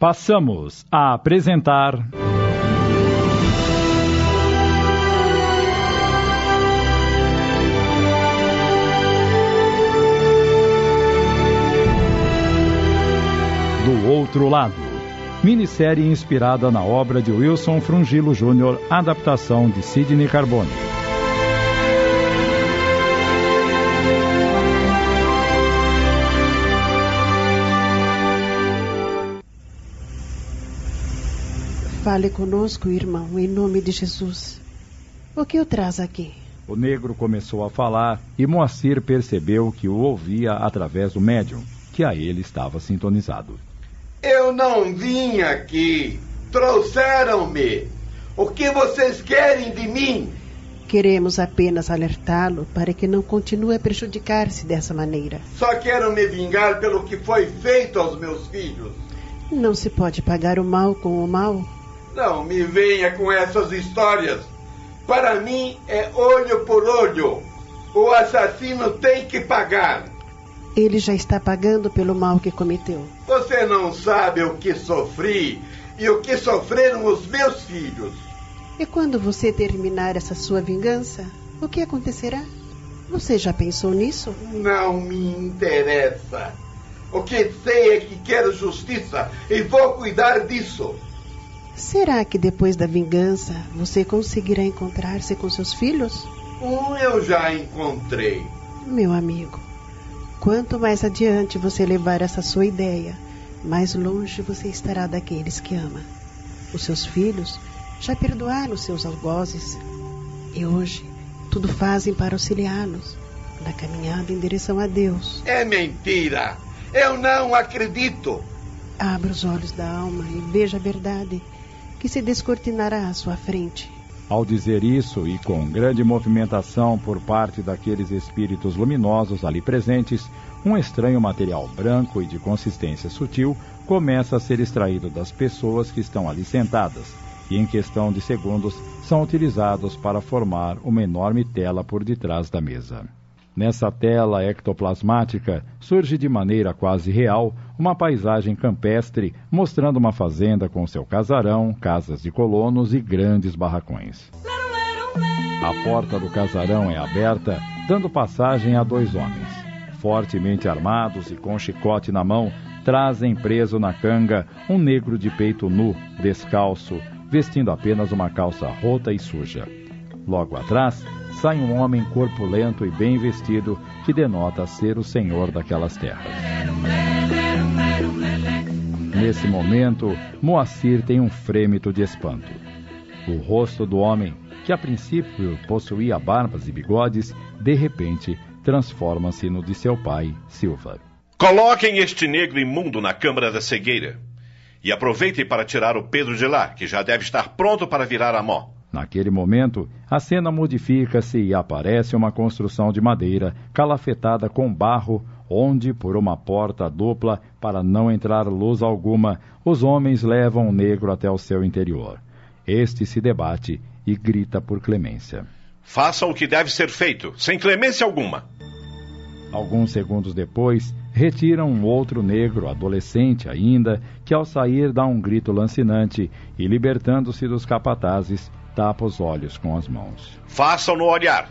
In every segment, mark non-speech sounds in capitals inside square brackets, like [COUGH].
Passamos a apresentar. Do outro lado. Minissérie inspirada na obra de Wilson Frungilo Jr., adaptação de Sidney Carbone. Fale conosco, irmão, em nome de Jesus. O que o traz aqui? O negro começou a falar e Moacir percebeu que o ouvia através do médium, que a ele estava sintonizado. Eu não vim aqui. Trouxeram-me. O que vocês querem de mim? Queremos apenas alertá-lo para que não continue a prejudicar-se dessa maneira. Só quero me vingar pelo que foi feito aos meus filhos. Não se pode pagar o mal com o mal. Não me venha com essas histórias. Para mim é olho por olho. O assassino tem que pagar. Ele já está pagando pelo mal que cometeu. Você não sabe o que sofri e o que sofreram os meus filhos. E quando você terminar essa sua vingança, o que acontecerá? Você já pensou nisso? Não me interessa. O que sei é que quero justiça e vou cuidar disso. Será que depois da vingança você conseguirá encontrar-se com seus filhos? Um eu já encontrei. Meu amigo, quanto mais adiante você levar essa sua ideia, mais longe você estará daqueles que ama. Os seus filhos já perdoaram seus algozes e hoje tudo fazem para auxiliá-los na caminhada em direção a Deus. É mentira! Eu não acredito! Abra os olhos da alma e veja a verdade que se descortinará à sua frente. Ao dizer isso, e com grande movimentação por parte daqueles espíritos luminosos ali presentes, um estranho material branco e de consistência sutil começa a ser extraído das pessoas que estão ali sentadas, e em questão de segundos são utilizados para formar uma enorme tela por detrás da mesa. Nessa tela ectoplasmática surge de maneira quase real uma paisagem campestre mostrando uma fazenda com seu casarão, casas de colonos e grandes barracões. A porta do casarão é aberta, dando passagem a dois homens. Fortemente armados e com chicote na mão, trazem preso na canga um negro de peito nu, descalço, vestindo apenas uma calça rota e suja. Logo atrás, sai um homem corpulento e bem vestido que denota ser o senhor daquelas terras. Nesse momento, Moacir tem um frêmito de espanto. O rosto do homem, que a princípio possuía barbas e bigodes, de repente transforma-se no de seu pai, Silva. Coloquem este negro imundo na Câmara da Cegueira. E aproveitem para tirar o Pedro de lá, que já deve estar pronto para virar a mó. Naquele momento, a cena modifica-se e aparece uma construção de madeira calafetada com barro, onde, por uma porta dupla, para não entrar luz alguma, os homens levam o negro até o seu interior. Este se debate e grita por clemência. Façam o que deve ser feito, sem clemência alguma. Alguns segundos depois, retiram um outro negro, adolescente ainda, que ao sair dá um grito lancinante e, libertando-se dos capatazes, tapa os olhos com as mãos. Façam-no olhar.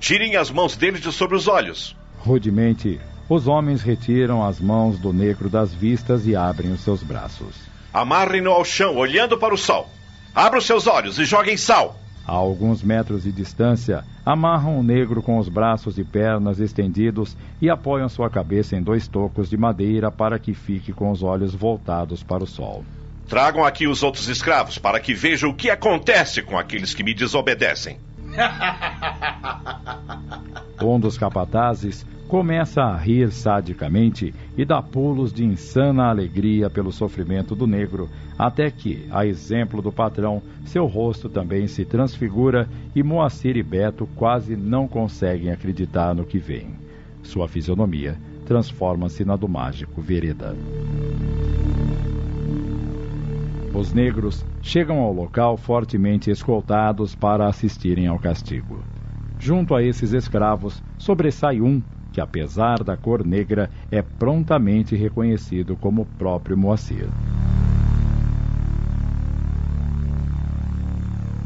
Tirem as mãos dele de sobre os olhos. Rudemente, os homens retiram as mãos do negro das vistas e abrem os seus braços. Amarrem-no ao chão, olhando para o sol. Abra os seus olhos e joguem sal. A alguns metros de distância, amarram o negro com os braços e pernas estendidos e apoiam sua cabeça em dois tocos de madeira para que fique com os olhos voltados para o sol. Tragam aqui os outros escravos para que vejam o que acontece com aqueles que me desobedecem. [LAUGHS] Um dos capatazes começa a rir sadicamente e dá pulos de insana alegria pelo sofrimento do negro, até que, a exemplo do patrão, seu rosto também se transfigura e Moacir e Beto quase não conseguem acreditar no que veem. Sua fisionomia transforma-se na do mágico Vereda. Os negros chegam ao local fortemente escoltados para assistirem ao castigo. Junto a esses escravos, sobressai um que, apesar da cor negra, é prontamente reconhecido como o próprio Moacir.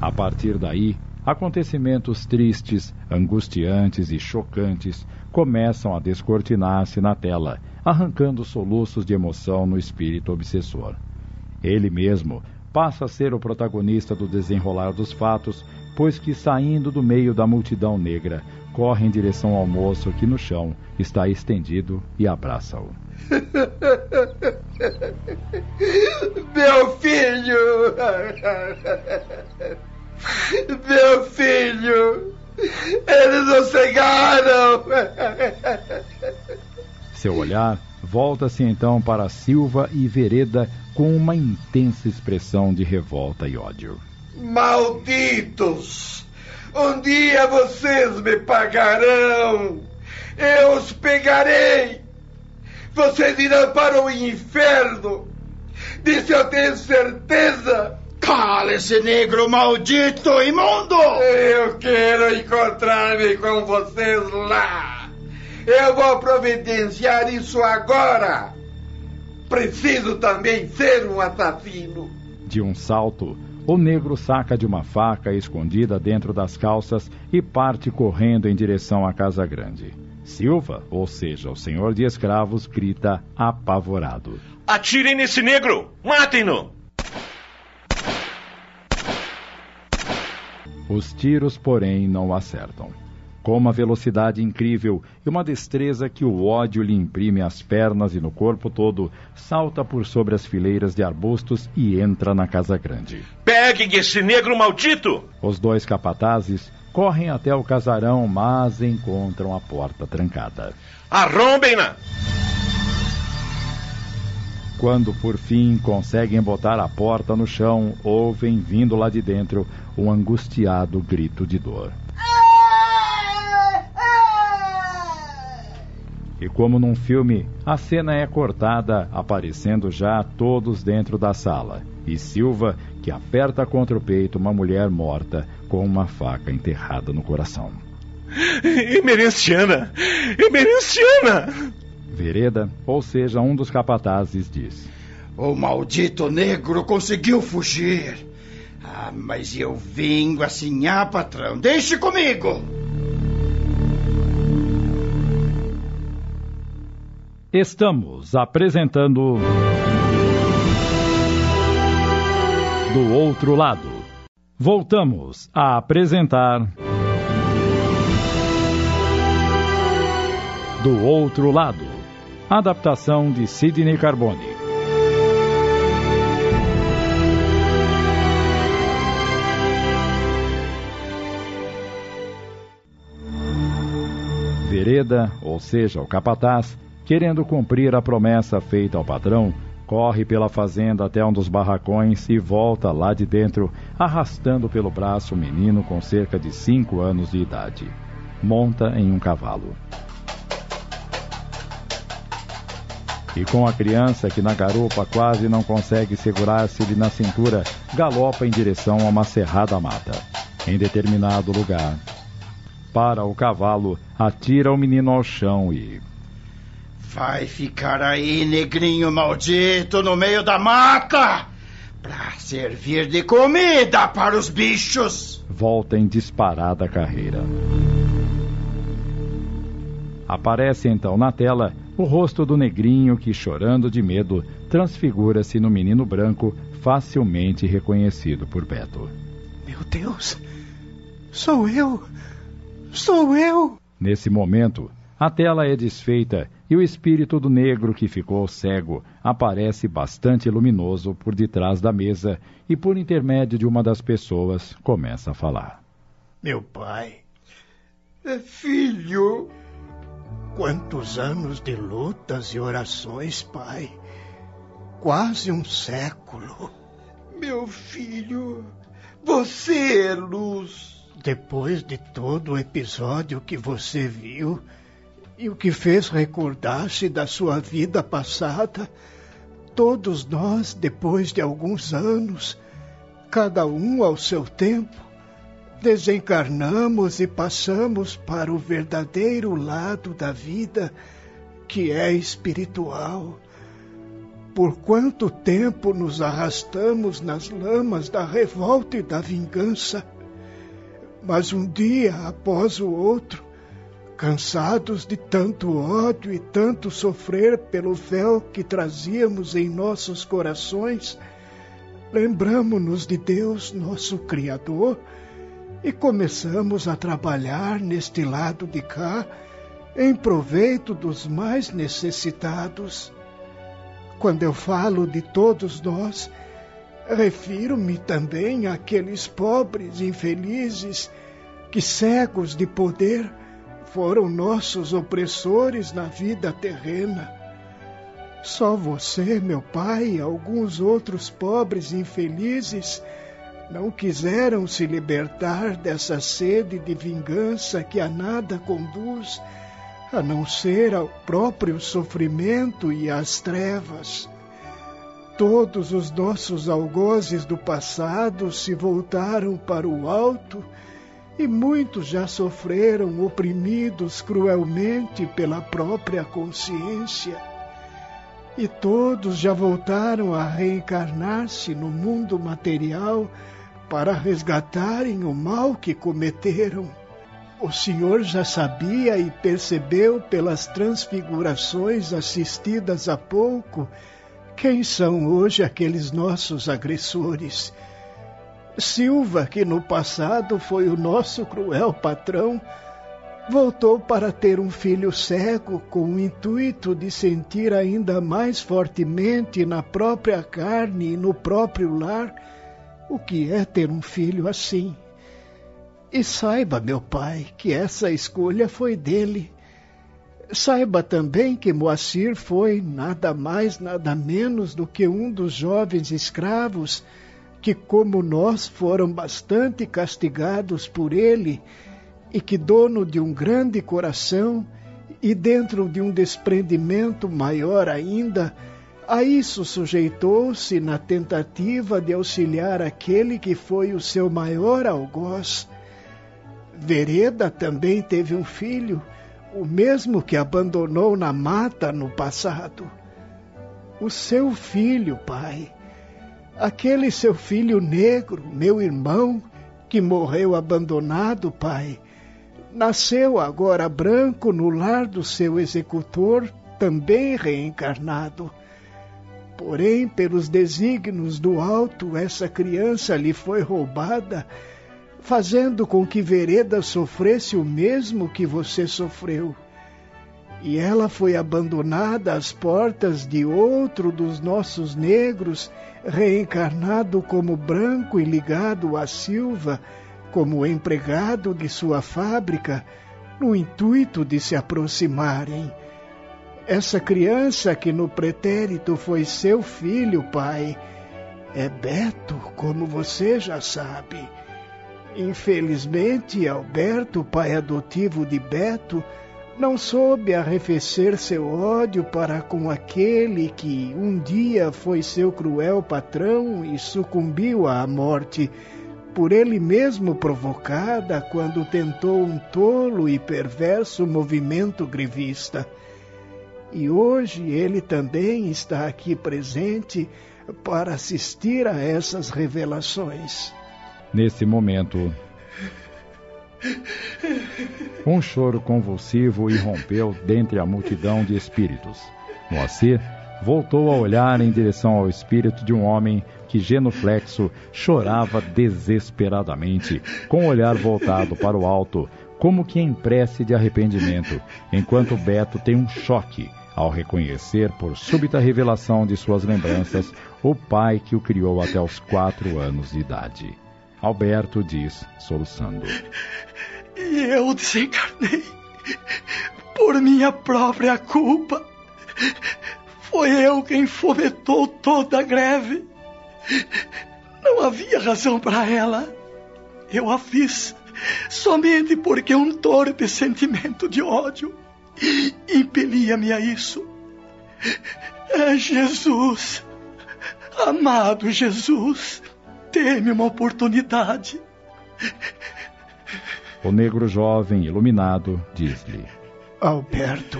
A partir daí, acontecimentos tristes, angustiantes e chocantes começam a descortinar-se na tela, arrancando soluços de emoção no espírito obsessor. Ele mesmo passa a ser o protagonista do desenrolar dos fatos, pois que saindo do meio da multidão negra, corre em direção ao moço que no chão está estendido e abraça-o. [LAUGHS] Meu filho! [LAUGHS] Meu filho! Eles nos cegaram! [LAUGHS] Seu olhar volta-se então para Silva e Vereda com uma intensa expressão de revolta e ódio. Malditos! Um dia vocês me pagarão! Eu os pegarei! Vocês irão para o inferno! Disso eu tenho certeza! Cale-se, negro maldito, imundo! Eu quero encontrar-me com vocês lá! Eu vou providenciar isso agora! Preciso também ser um assassino! De um salto, o negro saca de uma faca escondida dentro das calças e parte correndo em direção à casa grande. Silva, ou seja, o senhor de escravos, grita apavorado: Atirem nesse negro! Matem-no! Os tiros, porém, não acertam com uma velocidade incrível e uma destreza que o ódio lhe imprime às pernas e no corpo todo, salta por sobre as fileiras de arbustos e entra na casa grande. Peguem esse negro maldito! Os dois capatazes correm até o casarão, mas encontram a porta trancada. Arrombem-na! Quando por fim conseguem botar a porta no chão, ouvem vindo lá de dentro um angustiado grito de dor. Como num filme, a cena é cortada, aparecendo já todos dentro da sala. E Silva, que aperta contra o peito uma mulher morta com uma faca enterrada no coração. Emerenciana! Emerenciana! Vereda, ou seja, um dos capatazes, diz: O maldito negro conseguiu fugir. Ah, mas eu vingo assim, ah, patrão. Deixe comigo! Estamos apresentando. Do outro lado. Voltamos a apresentar. Do outro lado. Adaptação de Sidney Carbone. Vereda, ou seja, o capataz, Querendo cumprir a promessa feita ao patrão, corre pela fazenda até um dos barracões e volta lá de dentro, arrastando pelo braço um menino com cerca de cinco anos de idade. Monta em um cavalo. E com a criança que na garupa quase não consegue segurar-se-lhe na cintura, galopa em direção a uma cerrada mata. Em determinado lugar. Para o cavalo, atira o menino ao chão e, Vai ficar aí, negrinho maldito, no meio da mata, para servir de comida para os bichos. Volta em disparada carreira. Aparece então na tela o rosto do negrinho que, chorando de medo, transfigura-se no menino branco, facilmente reconhecido por Beto. Meu Deus! Sou eu! Sou eu! Nesse momento, a tela é desfeita e o espírito do negro que ficou cego aparece bastante luminoso por detrás da mesa e, por intermédio de uma das pessoas, começa a falar. Meu pai. É, filho. Quantos anos de lutas e orações, pai. Quase um século. Meu filho, você é luz. Depois de todo o episódio que você viu, e o que fez recordar-se da sua vida passada, todos nós, depois de alguns anos, cada um ao seu tempo, desencarnamos e passamos para o verdadeiro lado da vida, que é espiritual. por quanto tempo nos arrastamos nas lamas da revolta e da vingança. Mas um dia após o outro, cansados de tanto ódio e tanto sofrer pelo véu que trazíamos em nossos corações, lembramos-nos de Deus, nosso Criador, e começamos a trabalhar neste lado de cá em proveito dos mais necessitados. Quando eu falo de todos nós, refiro-me também àqueles pobres infelizes que, cegos de poder, foram nossos opressores na vida terrena. Só você, meu pai, e alguns outros pobres infelizes não quiseram se libertar dessa sede de vingança que a nada conduz a não ser ao próprio sofrimento e às trevas. Todos os nossos algozes do passado se voltaram para o alto e muitos já sofreram oprimidos cruelmente pela própria consciência. E todos já voltaram a reencarnar-se no mundo material para resgatarem o mal que cometeram. O senhor já sabia e percebeu pelas transfigurações assistidas há pouco quem são hoje aqueles nossos agressores. Silva, que no passado foi o nosso cruel patrão, voltou para ter um filho cego com o intuito de sentir ainda mais fortemente na própria carne e no próprio lar o que é ter um filho assim. E saiba, meu pai, que essa escolha foi dele. Saiba também que Moacir foi nada mais, nada menos do que um dos jovens escravos que, como nós, foram bastante castigados por ele e que, dono de um grande coração e dentro de um desprendimento maior ainda, a isso sujeitou-se na tentativa de auxiliar aquele que foi o seu maior algoz Vereda também teve um filho, o mesmo que abandonou na mata no passado. O seu filho, pai. Aquele seu filho negro, meu irmão, que morreu abandonado, pai. Nasceu agora branco no lar do seu executor, também reencarnado. Porém, pelos desígnios do alto, essa criança lhe foi roubada fazendo com que Vereda sofresse o mesmo que você sofreu. E ela foi abandonada às portas de outro dos nossos negros, reencarnado como branco e ligado a Silva, como empregado de sua fábrica, no intuito de se aproximarem. Essa criança que no pretérito foi seu filho, pai, é Beto, como você já sabe. Infelizmente, Alberto, pai adotivo de Beto, não soube arrefecer seu ódio para com aquele que um dia foi seu cruel patrão e sucumbiu à morte, por ele mesmo provocada quando tentou um tolo e perverso movimento grevista. E hoje ele também está aqui presente para assistir a essas revelações. Nesse momento, um choro convulsivo irrompeu dentre a multidão de espíritos. Moacir voltou a olhar em direção ao espírito de um homem que, genuflexo, chorava desesperadamente, com o olhar voltado para o alto, como que em prece de arrependimento, enquanto Beto tem um choque ao reconhecer, por súbita revelação de suas lembranças, o pai que o criou até os quatro anos de idade. Alberto diz, soluçando. E eu desencarnei por minha própria culpa. Foi eu quem fomentou toda a greve. Não havia razão para ela. Eu a fiz somente porque um torpe sentimento de ódio impelia-me a isso. É Jesus, amado Jesus, Dê-me uma oportunidade. O negro jovem, iluminado, diz-lhe: Alberto,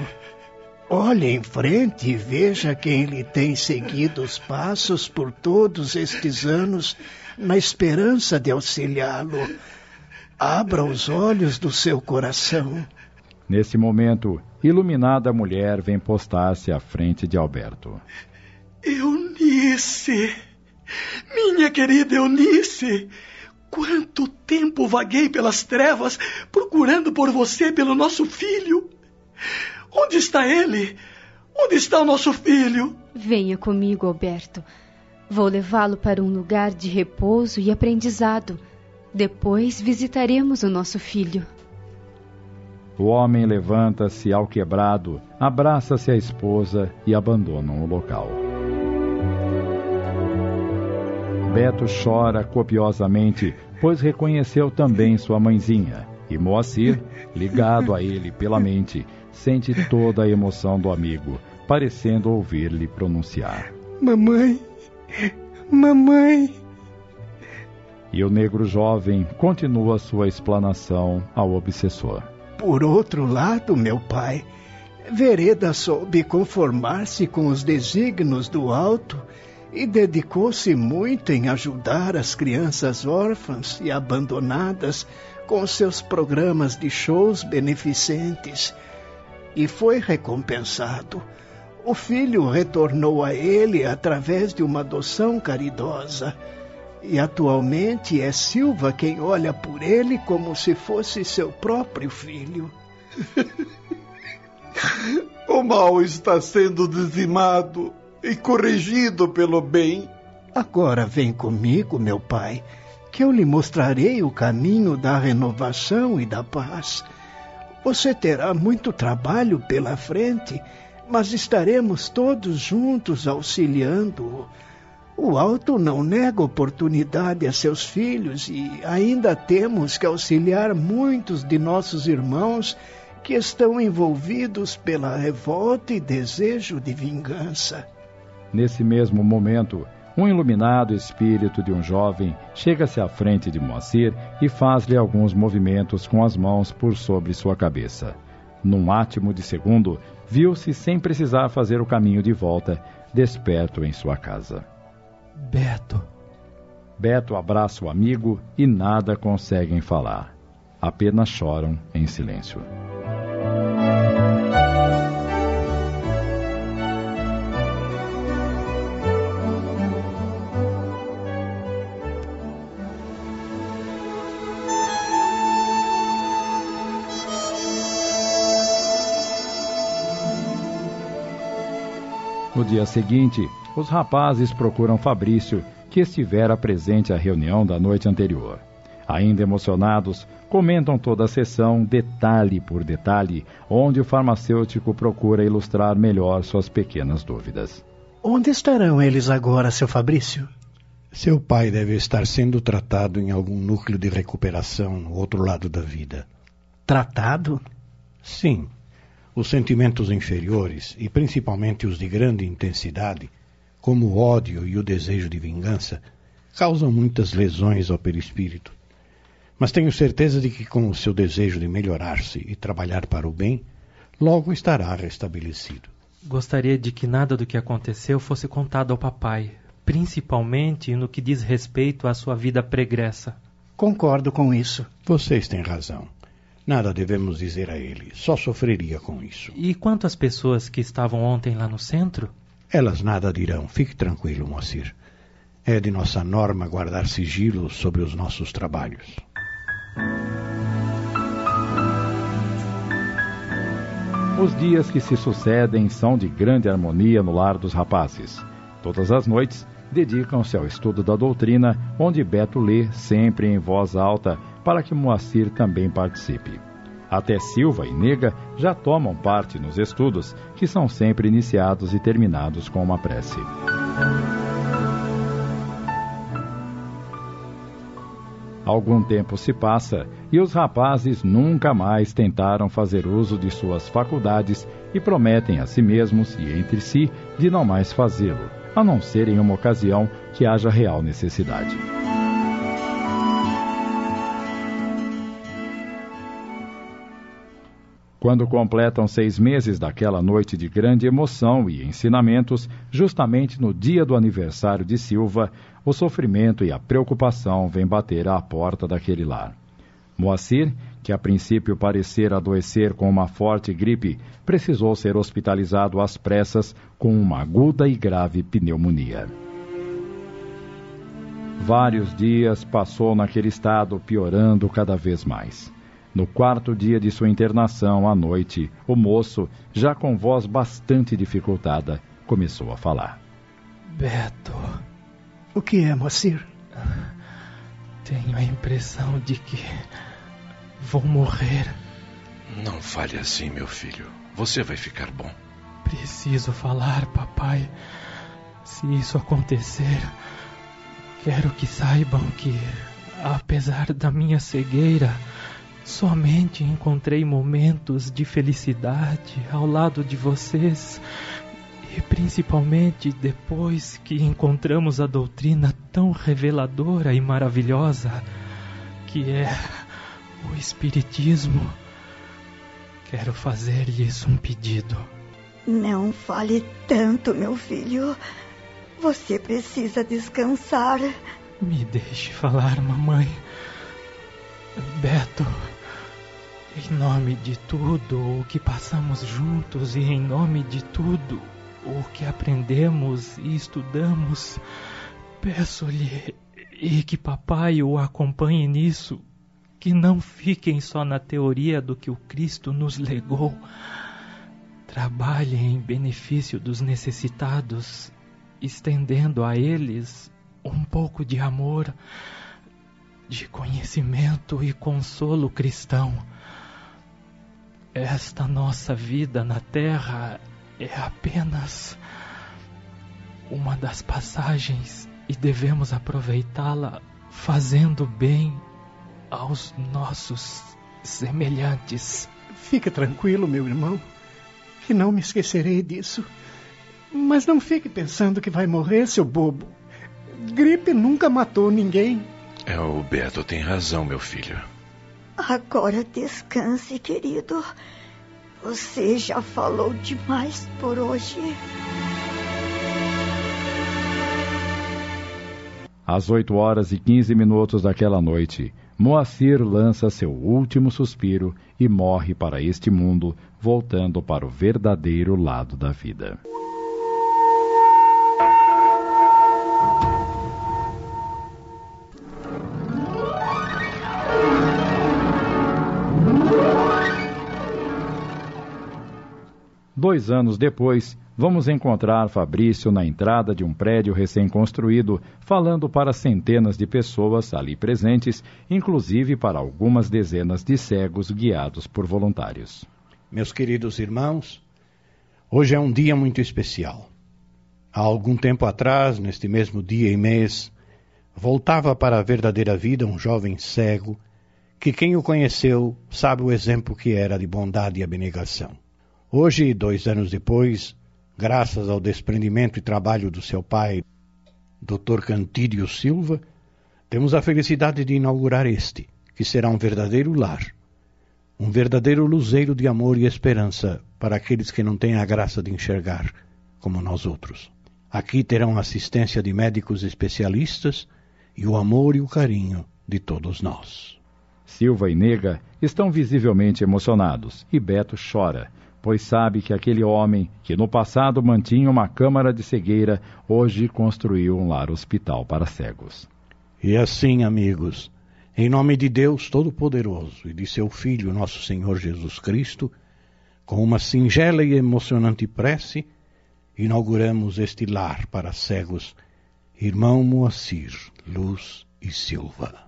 Olhe em frente e veja quem lhe tem seguido os passos por todos estes anos na esperança de auxiliá-lo. Abra os olhos do seu coração. Nesse momento, iluminada mulher vem postar-se à frente de Alberto. Eunice! Minha querida Eunice! Quanto tempo vaguei pelas trevas procurando por você, pelo nosso filho! Onde está ele? Onde está o nosso filho? Venha comigo, Alberto. Vou levá-lo para um lugar de repouso e aprendizado. Depois visitaremos o nosso filho. O homem levanta-se ao quebrado, abraça-se à esposa e abandonam o local. Beto chora copiosamente, pois reconheceu também sua mãezinha. E Moacir, ligado a ele pela mente, sente toda a emoção do amigo, parecendo ouvir-lhe pronunciar: Mamãe, mamãe. E o negro jovem continua sua explanação ao obsessor. Por outro lado, meu pai, Vereda soube conformar-se com os desígnios do alto e dedicou-se muito em ajudar as crianças órfãs e abandonadas com seus programas de shows beneficentes e foi recompensado. O filho retornou a ele através de uma adoção caridosa. E atualmente é Silva quem olha por ele como se fosse seu próprio filho. [LAUGHS] o mal está sendo dizimado e corrigido pelo bem. Agora vem comigo, meu pai, que eu lhe mostrarei o caminho da renovação e da paz. Você terá muito trabalho pela frente, mas estaremos todos juntos auxiliando-o. O alto não nega oportunidade a seus filhos e ainda temos que auxiliar muitos de nossos irmãos que estão envolvidos pela revolta e desejo de vingança. Nesse mesmo momento, um iluminado espírito de um jovem chega-se à frente de Moacir e faz-lhe alguns movimentos com as mãos por sobre sua cabeça. Num átimo de segundo, viu-se sem precisar fazer o caminho de volta, desperto em sua casa. Beto. Beto abraça o amigo e nada conseguem falar. Apenas choram em silêncio. No dia seguinte, os rapazes procuram Fabrício, que estivera presente à reunião da noite anterior. Ainda emocionados, comentam toda a sessão, detalhe por detalhe, onde o farmacêutico procura ilustrar melhor suas pequenas dúvidas. Onde estarão eles agora, seu Fabrício? Seu pai deve estar sendo tratado em algum núcleo de recuperação no outro lado da vida. Tratado? Sim. Os sentimentos inferiores, e principalmente os de grande intensidade, como o ódio e o desejo de vingança, causam muitas lesões ao perispírito. Mas tenho certeza de que, com o seu desejo de melhorar-se e trabalhar para o bem, logo estará restabelecido. Gostaria de que nada do que aconteceu fosse contado ao papai, principalmente no que diz respeito à sua vida pregressa. Concordo com isso. Vocês têm razão. Nada devemos dizer a ele, só sofreria com isso. E quanto às pessoas que estavam ontem lá no centro? Elas nada dirão, fique tranquilo, Moacir. É de nossa norma guardar sigilo sobre os nossos trabalhos. Os dias que se sucedem são de grande harmonia no lar dos rapazes. Todas as noites dedicam-se ao estudo da doutrina, onde Beto lê sempre em voz alta para que Moacir também participe. Até Silva e Nega já tomam parte nos estudos, que são sempre iniciados e terminados com uma prece. Algum tempo se passa e os rapazes nunca mais tentaram fazer uso de suas faculdades e prometem a si mesmos e entre si de não mais fazê-lo, a não ser em uma ocasião que haja real necessidade. Quando completam seis meses daquela noite de grande emoção e ensinamentos, justamente no dia do aniversário de Silva, o sofrimento e a preocupação vêm bater à porta daquele lar. Moacir, que a princípio parecera adoecer com uma forte gripe, precisou ser hospitalizado às pressas com uma aguda e grave pneumonia. Vários dias passou naquele estado, piorando cada vez mais. No quarto dia de sua internação, à noite, o moço, já com voz bastante dificultada, começou a falar. Beto. O que é, Moacir? Tenho a impressão de que vou morrer. Não fale assim, meu filho. Você vai ficar bom. Preciso falar, papai. Se isso acontecer, quero que saibam que, apesar da minha cegueira, Somente encontrei momentos de felicidade ao lado de vocês e principalmente depois que encontramos a doutrina tão reveladora e maravilhosa que é o Espiritismo. Quero fazer-lhes um pedido. Não fale tanto, meu filho. Você precisa descansar. Me deixe falar, mamãe. Beto. Em nome de tudo o que passamos juntos e em nome de tudo o que aprendemos e estudamos, peço-lhe e que papai o acompanhe nisso, que não fiquem só na teoria do que o Cristo nos legou. Trabalhem em benefício dos necessitados, estendendo a eles um pouco de amor, de conhecimento e consolo cristão esta nossa vida na Terra é apenas uma das passagens e devemos aproveitá-la fazendo bem aos nossos semelhantes. Fique tranquilo, meu irmão, que não me esquecerei disso. Mas não fique pensando que vai morrer, seu bobo. Gripe nunca matou ninguém. É, o Beto tem razão, meu filho. Agora descanse, querido. Você já falou demais por hoje. Às oito horas e quinze minutos daquela noite, Moacir lança seu último suspiro e morre para este mundo, voltando para o verdadeiro lado da vida. Dois anos depois, vamos encontrar Fabrício na entrada de um prédio recém-construído, falando para centenas de pessoas ali presentes, inclusive para algumas dezenas de cegos guiados por voluntários. Meus queridos irmãos, hoje é um dia muito especial. Há algum tempo atrás, neste mesmo dia e mês, voltava para a verdadeira vida um jovem cego que quem o conheceu sabe o exemplo que era de bondade e abnegação. Hoje, dois anos depois, graças ao desprendimento e trabalho do seu pai, Dr. Cantídio Silva, temos a felicidade de inaugurar este, que será um verdadeiro lar, um verdadeiro luzeiro de amor e esperança para aqueles que não têm a graça de enxergar, como nós outros. Aqui terão assistência de médicos especialistas e o amor e o carinho de todos nós. Silva e Nega estão visivelmente emocionados e Beto chora pois sabe que aquele homem, que no passado mantinha uma câmara de cegueira, hoje construiu um lar hospital para cegos. E assim, amigos, em nome de Deus Todo-Poderoso e de seu Filho, nosso Senhor Jesus Cristo, com uma singela e emocionante prece, inauguramos este lar para cegos, irmão Moacir, Luz e Silva.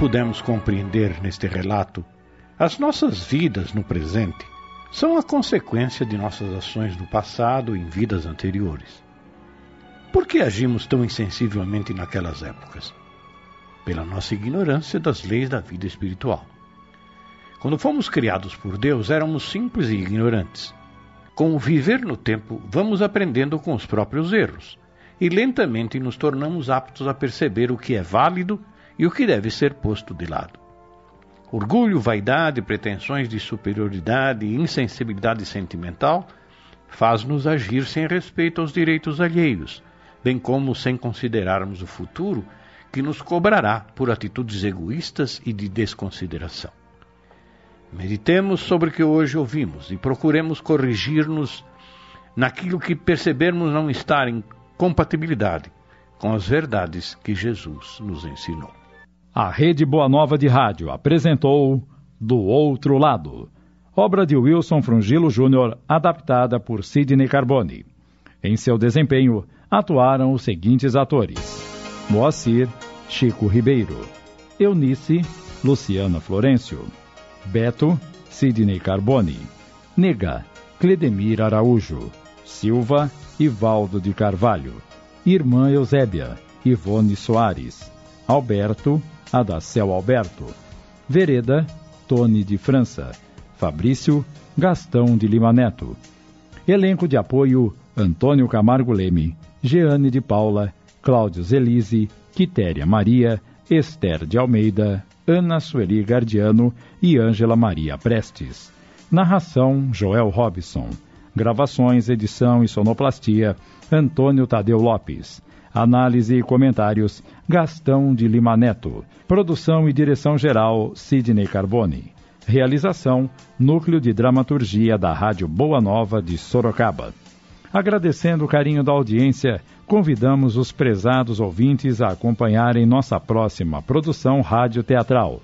Pudemos compreender neste relato, as nossas vidas no presente são a consequência de nossas ações no passado e em vidas anteriores. Por que agimos tão insensivelmente naquelas épocas? Pela nossa ignorância das leis da vida espiritual. Quando fomos criados por Deus, éramos simples e ignorantes. Com o viver no tempo, vamos aprendendo com os próprios erros e lentamente nos tornamos aptos a perceber o que é válido e o que deve ser posto de lado. Orgulho, vaidade, pretensões de superioridade e insensibilidade sentimental faz-nos agir sem respeito aos direitos alheios, bem como sem considerarmos o futuro que nos cobrará por atitudes egoístas e de desconsideração. Meditemos sobre o que hoje ouvimos e procuremos corrigir-nos naquilo que percebermos não estar em compatibilidade com as verdades que Jesus nos ensinou. A Rede Boa Nova de Rádio apresentou Do Outro Lado, obra de Wilson Frungilo Júnior, adaptada por Sidney Carbone. Em seu desempenho, atuaram os seguintes atores: Moacir, Chico Ribeiro, Eunice, Luciana Florencio, Beto, Sidney Carbone, Nega, Cledemir Araújo, Silva, Ivaldo de Carvalho, Irmã Eusébia, Ivone Soares, Alberto, Adacel Alberto, Vereda, Tony de França, Fabrício, Gastão de Lima Neto. Elenco de apoio: Antônio Camargo Leme, Jeane de Paula, Cláudio Zelise, Quitéria Maria, Esther de Almeida, Ana Sueli Gardiano e Ângela Maria Prestes. Narração: Joel Robson. Gravações, edição e sonoplastia: Antônio Tadeu Lopes. Análise e comentários: Gastão de Lima Neto. Produção e direção geral: Sidney Carbone. Realização: Núcleo de Dramaturgia da Rádio Boa Nova de Sorocaba. Agradecendo o carinho da audiência, convidamos os prezados ouvintes a acompanharem nossa próxima produção rádio teatral.